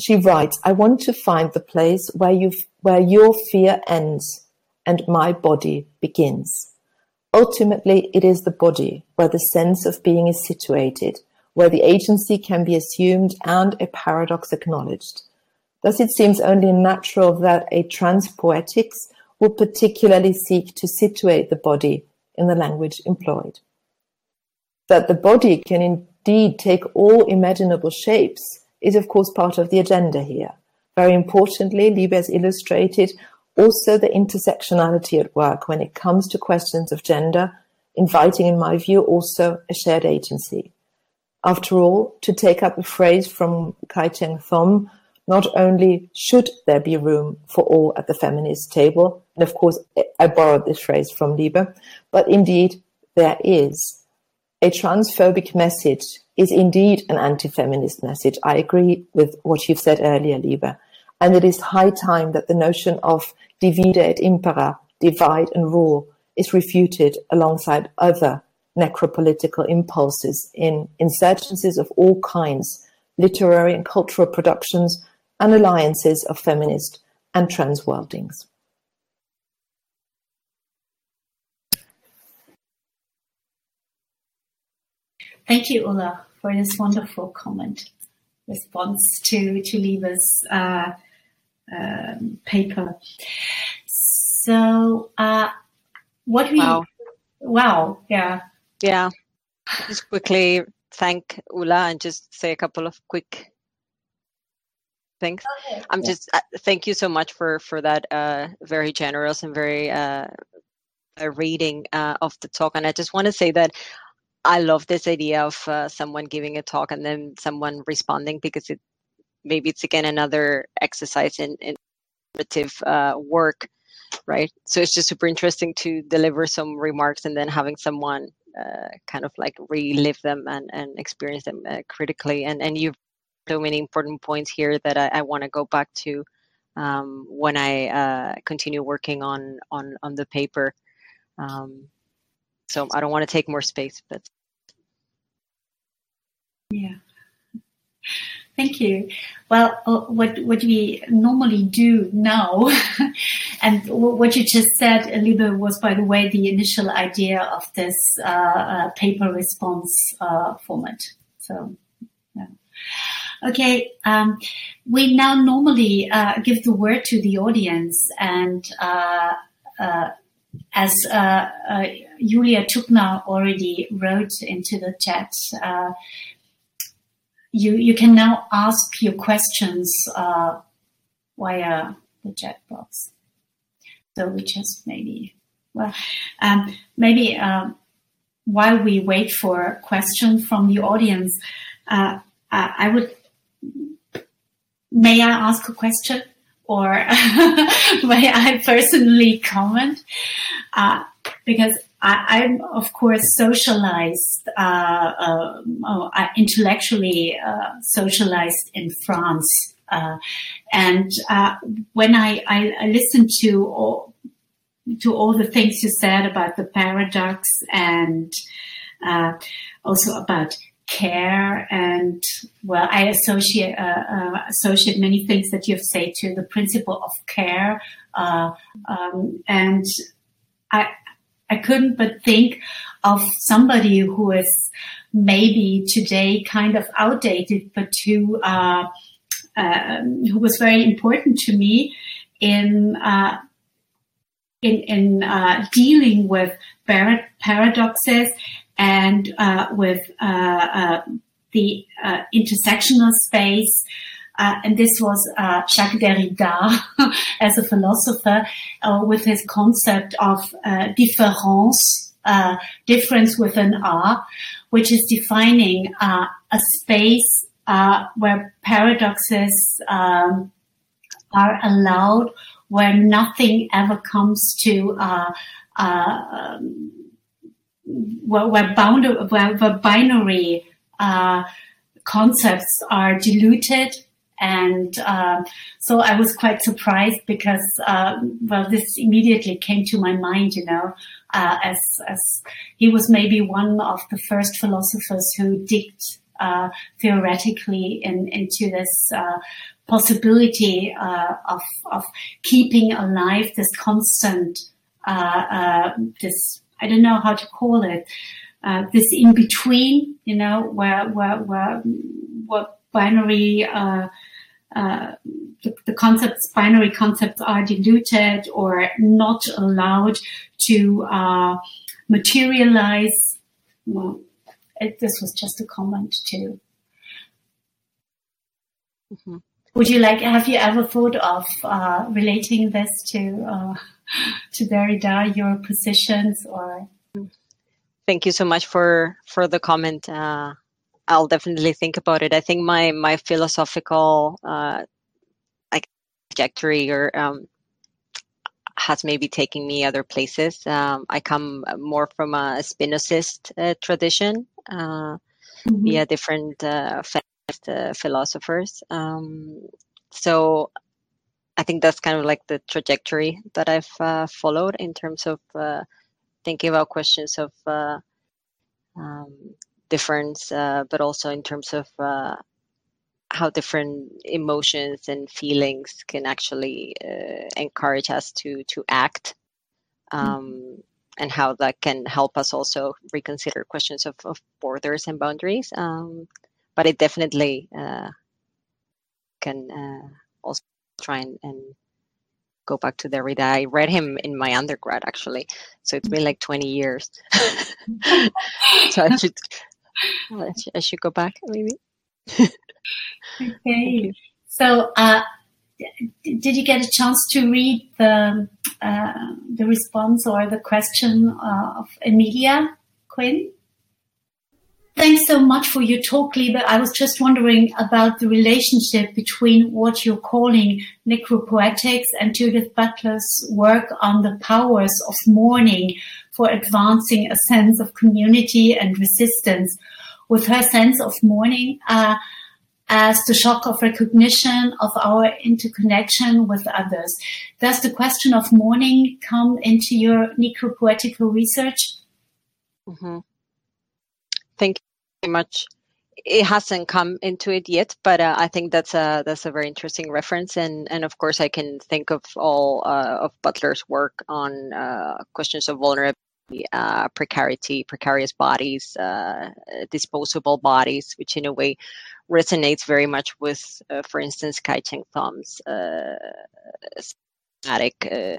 she writes, I want to find the place where you, where your fear ends and my body begins. Ultimately, it is the body where the sense of being is situated, where the agency can be assumed and a paradox acknowledged. Thus, it seems only natural that a trans poetics will particularly seek to situate the body in the language employed. That the body can indeed take all imaginable shapes is of course part of the agenda here. Very importantly, Libe has illustrated also the intersectionality at work when it comes to questions of gender, inviting, in my view, also a shared agency. After all, to take up a phrase from Kai Cheng Thom, not only should there be room for all at the feminist table, and of course I borrowed this phrase from Libe, but indeed there is. A transphobic message is indeed an anti-feminist message. I agree with what you've said earlier, Libe. And it is high time that the notion of divide et impera, divide and rule, is refuted alongside other necropolitical impulses in insurgencies of all kinds, literary and cultural productions, and alliances of feminist and trans worldings. Thank you, Ulla, for this wonderful comment response to to Libe's uh, um, paper. So, uh, what we Wow. wow, yeah, Yeah. Just quickly thank Ulla and just say a couple of quick things. I'm just uh, thank you so much for for that uh, very generous and very uh, uh, reading uh, of the talk. And I just want to say that I love this idea of uh, someone giving a talk and then someone responding because it maybe it's again another exercise in in narrative uh, work, right? So it's just super interesting to deliver some remarks and then having someone uh, kind of like relive them and, and experience them uh, critically. And and you've so many important points here that I, I want to go back to um, when I uh, continue working on on on the paper. Um, so I don't want to take more space, but yeah. Thank you. Well, uh, what what we normally do now, (laughs) and what you just said, Libe, was by the way the initial idea of this uh, uh, paper response uh, format. So, yeah. Okay, um, we now normally uh, give the word to the audience, and as Julia Tuckner already wrote into the chat, you you can now ask your questions uh, via the chat box. So we just maybe well um, maybe um, while we wait for a question from the audience, uh, I I would may I ask a question or (laughs) may I personally comment? Uh, because I, I'm of course socialized, uh, uh, oh, intellectually uh, socialized in France, uh, and uh, when I, I, I to all to all the things you said about the paradox and also about care and well i associate uh, uh, associate many things that you've said to the principle of care uh, um, and i i couldn't but think of somebody who is maybe today kind of outdated but who uh, um, who was very important to me in uh, in, in uh, dealing with par- paradoxes and uh, with uh, uh, the intersectional space. Uh, and this was uh, Jacques Derrida (laughs) as a philosopher uh, with his concept of uh, difference, uh, difference with an R, which is defining uh, a space where paradoxes um, are allowed where nothing ever comes to um, where, where, where, where binary concepts are diluted. And uh, so I was quite surprised because, uh, well, this immediately came to my mind, you know, uh, as, as he was maybe one of the first philosophers who digged uh, theoretically in, into this uh, possibility uh, of of keeping alive this constant this I don't know how to call it uh, this in between you know where where where what binary uh, the, the, concepts, binary concepts, are diluted or not allowed to uh, materialize. Well, it, this was just a comment too. Mm-hmm. Would you like? Have you ever thought of uh, relating this to uh, to Derrida, your positions, or? Thank you so much for for the comment. Uh, I'll definitely think about it. I think my my philosophical uh, like trajectory or um, has maybe taken me other places. Um, I come more from a Spinozist uh, tradition uh, mm-hmm. via different uh, uh, philosophers. Um, so I think that's kind of like the trajectory that I've uh, followed in terms of uh, thinking about questions of uh, um, difference, uh, but also in terms of uh, how different emotions and feelings can actually encourage us to to act. Mm-hmm. Um, mm-hmm. And how that can help us also reconsider questions of, of borders and boundaries. Um, but it definitely uh, can uh, also try and, and, go back to Derrida. I read him in my undergrad actually, so it's been like 20 years. (laughs) (laughs) so I should I should go back maybe. okay. So, uh, did you get a chance to read the uh, the response or the question uh, of Emelia Quinn? Thanks so much for your talk, Libe. I was just wondering about the relationship between what you're calling necropoetics and Judith Butler's work on the powers of mourning for advancing a sense of community and resistance. With her sense of mourning uh, as the shock of recognition of our interconnection with others. Does the question of mourning come into your necropoetical research? Mm-hmm. Thank you very much it hasn't come into it yet, but uh, I think that's a that's a very interesting reference, and and of course I can think of all uh, of Butler's work on uh, questions of vulnerability, uh, precarity, precarious bodies, uh, disposable bodies, which in a way resonates very much with, uh, for instance, Kai Cheng Thom's static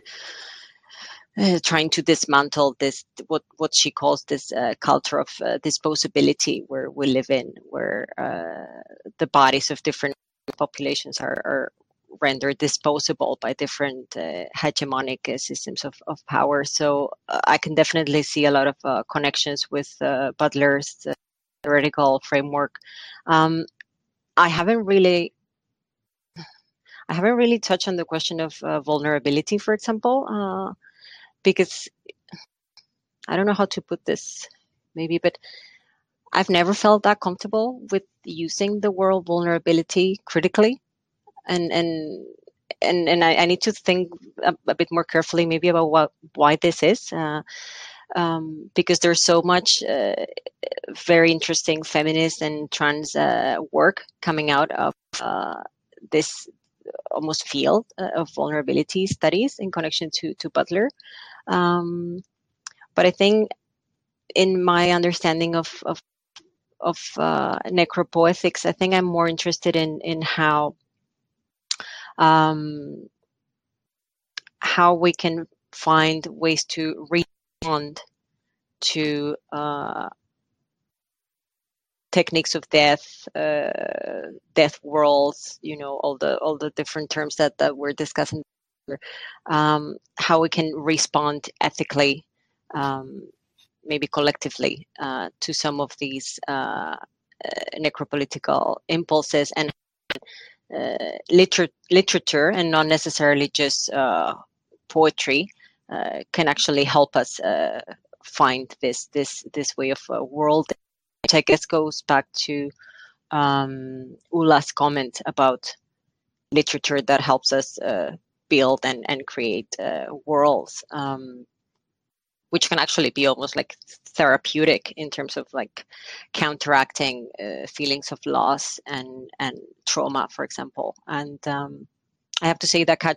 uh, trying to dismantle this what what she calls this uh, culture of uh, disposability where we live in where uh, the bodies of different populations are, are rendered disposable by different uh, hegemonic uh, systems of, of power so i can definitely see a lot of connections with butler's theoretical framework um, i haven't really I haven't really touched on the question of vulnerability, for example because I don't know how to put this maybe, but I've never felt that comfortable with using the word vulnerability critically. And, and, and, and I, I need to think a, a, bit more carefully maybe about what, why this is. Uh, um, because there's so much uh, very interesting feminist and trans uh, work coming out of uh, this almost field uh, of vulnerability studies in connection to to Butler. Um, but I think, in my understanding of of of uh, necropoetics, I think I'm more interested in in how um, how we can find ways to respond to uh, techniques of death, uh, death worlds, you know, all the all the different terms that that we're discussing, um, how we can respond ethically, um, maybe collectively, uh, to some of these uh, uh necropolitical impulses and liter- literature, and not necessarily just uh, poetry, can actually help us find this this this way of world which I guess goes back to um, Ulla's comment about literature that helps us uh, build and, and create uh, worlds, um, which can actually be almost like therapeutic in terms of like counteracting uh, feelings of loss and, and trauma, for example. And um, I have to say that Kai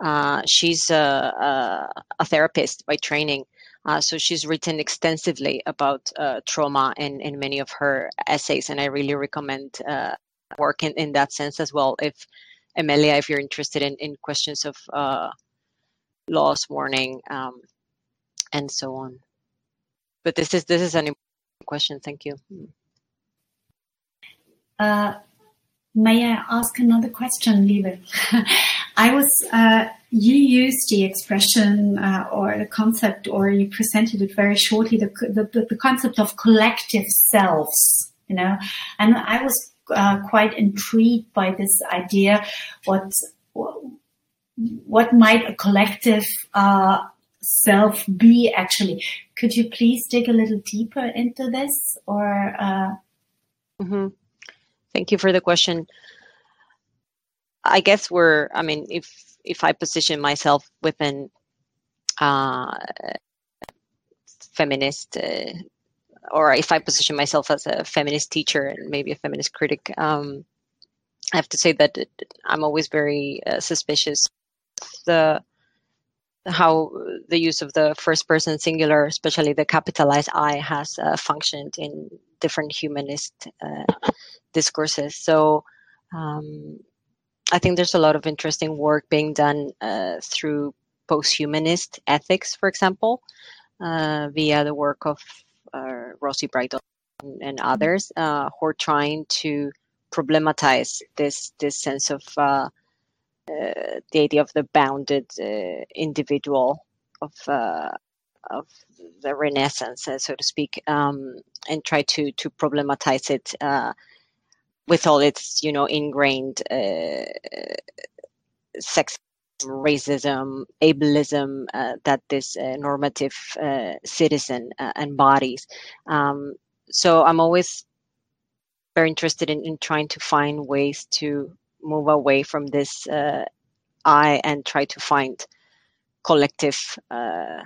uh, she's a, a, a, therapist by training. Uh, so she's written extensively about uh, trauma in, in many of her essays, and I really recommend uh, work in, in that sense as well. If Emelia, if you're interested in, in questions of uh, loss mourning um, and so on. But this is this is an important question. Thank you. Uh, may I ask another question, Libe? (laughs) I was uh, you used the expression uh, or the concept, or you presented it very shortly, the, the, the concept of collective selves, you know, and I was uh, quite intrigued by this idea. What what might a collective uh, self be actually? Could you please dig a little deeper into this, or? Uh... Mm-hmm. Thank you for the question. I guess we're. I mean, if if I position myself within uh, feminist uh, or if I position myself as a feminist teacher and maybe a feminist critic, um, I have to say that I'm always very uh, suspicious the how the use of the first person singular, especially the capitalized I, has uh, functioned in different humanist uh, discourses. So um, I think there's a lot of interesting work being done uh, through post-humanist ethics, for example, uh, via the work of uh, Rosi Braidotti and others uh, who are trying to problematize this this sense of the idea of the bounded uh, individual of of the Renaissance, so to speak, um, and try to to problematize it with all its you know ingrained sex racism, ableism uh, that this uh, normative uh, citizen uh, embodies. Um, so I'm always very interested in, in trying to find ways to move away from this uh, I and try to find collective uh,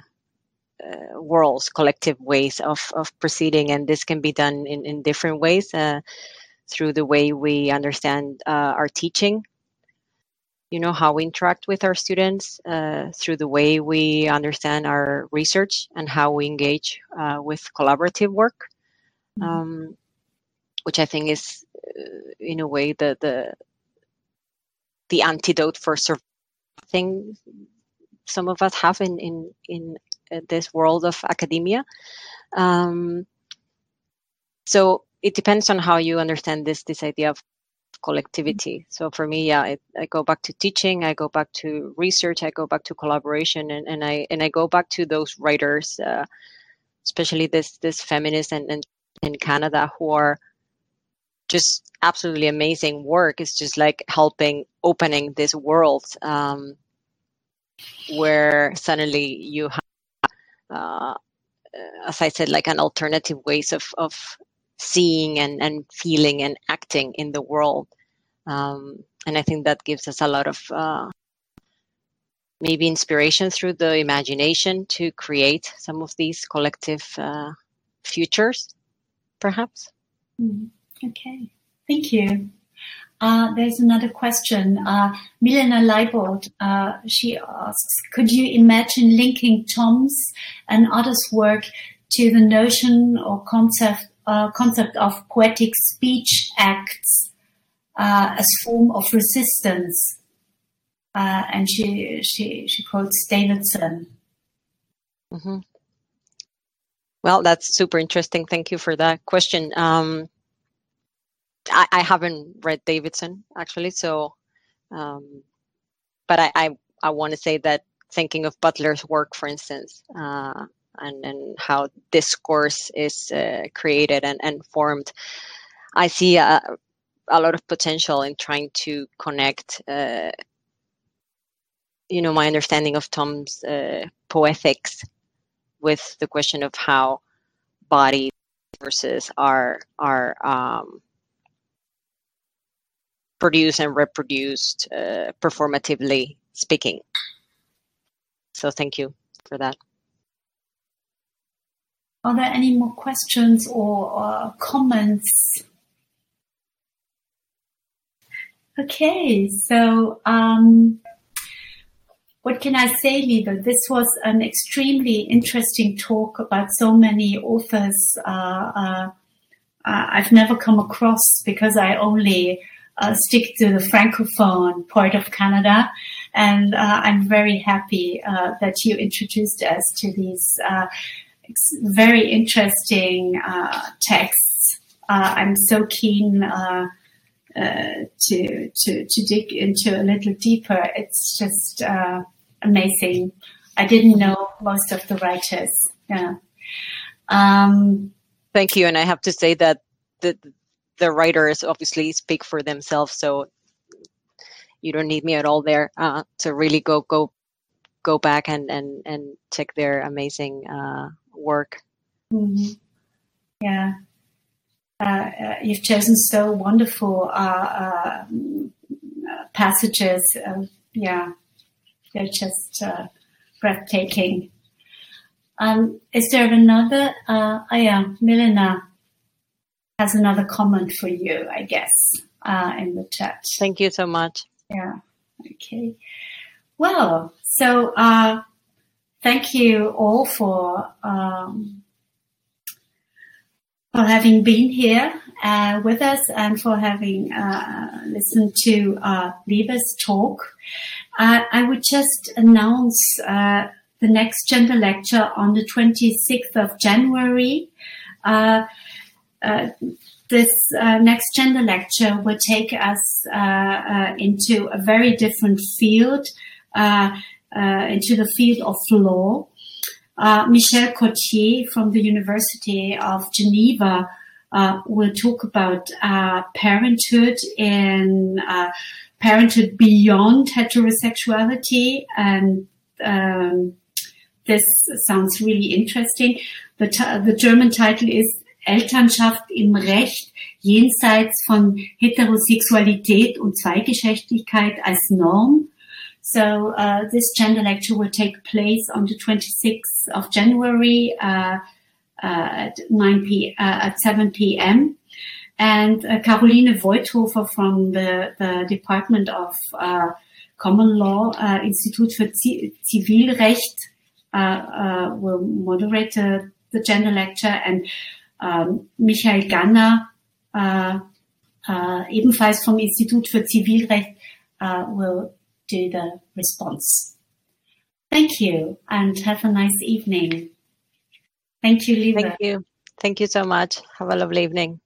worlds, collective ways of, of proceeding. And this can be done in, in different ways through the way we understand our teaching you know how we interact with our students uh, through the way we understand our research and how we engage uh, with collaborative work mm-hmm. um, which i think is uh, in a way the the the antidote for surviving some of us have in in in uh, this world of academia um, so it depends on how you understand this this idea of collectivity. So for me, yeah, it, I go back to teaching, I go back to research, I go back to collaboration, and, and I and I go back to those writers, uh, especially this this feminist and, and in Canada who are just absolutely amazing work. It's just like helping opening this world um, where suddenly you have, uh, as I said, like an alternative ways of of seeing and, and feeling and acting in the world. Um, and I think that gives us a lot of uh, maybe inspiration through the imagination to create some of these collective uh, futures, perhaps. Mm, okay, thank you. Uh, there's another question. Uh, Milena Leibold, uh, she asks, could you imagine linking Thom's and others' work to the notion or concept uh, concept of poetic speech acts uh, as form of resistance. Uh, and she, she, she quotes Davidson. Mm-hmm. Well, that's super interesting. Thank you for that question. Um, I, I, haven't read Davidson actually, so, um, but I, I, I want to say that thinking of Butler's work, for instance, uh, and, and how discourse is uh, created and, and formed. I see a, a lot of potential in trying to connect, uh, you know, my understanding of Thom's uh, poetics with the question of how body versus are are um, produced and reproduced uh, performatively speaking. So thank you for that. Are there any more questions or uh, comments? Okay, so um, what can I say, Libe? This was an extremely interesting talk about so many authors uh, uh, uh I've never come across because I only uh, stick to the francophone part of Canada, and uh, I'm very happy uh, that you introduced us to these uh, very interesting uh, texts. I'm so keen. to to to dig into a little deeper. It's just amazing. I didn't know most of the writers. Yeah. Um, Thank you, and I have to say that the the writers obviously speak for themselves, so you don't need me at all there uh, to really go go go back and and and check their amazing uh, work. Mm-hmm. Yeah. Uh, uh you've chosen so wonderful uh, uh, passages. yeah, they're just breathtaking. Um, is there another? Uh, oh yeah, Milena has another comment for you, I guess, uh, in the chat. Thank you so much. Yeah. Okay. Well, so uh, thank you all for um, for having been here uh, with us and for having uh, listened to uh, Libe's talk. Uh, I would just announce uh, the next gender lecture on the 26th of January. Uh, uh this uh, next gender lecture will take us uh, into a very different field, into the field of law. Michelle Cottier from the University of Geneva will talk about parenthood in parenthood beyond heterosexuality. And um, this sounds really interesting. The, the German title is Elternschaft im Recht jenseits von Heterosexualität und Zweigeschlechtlichkeit als Norm. So uh, this gender lecture will take place on the 26th of January uh, uh, at 9 p. Uh, at 7 p.m. And uh, Caroline Voithofer from the, the Department of uh, Common Law, uh, Institut für Zivilrecht, will moderate the gender lecture and um, Michael Ganner, uh, ebenfalls vom Institut für Zivilrecht, will do the response. Thank you and have a nice evening. Thank you, Libe. Thank you. Thank you so much. Have a lovely evening.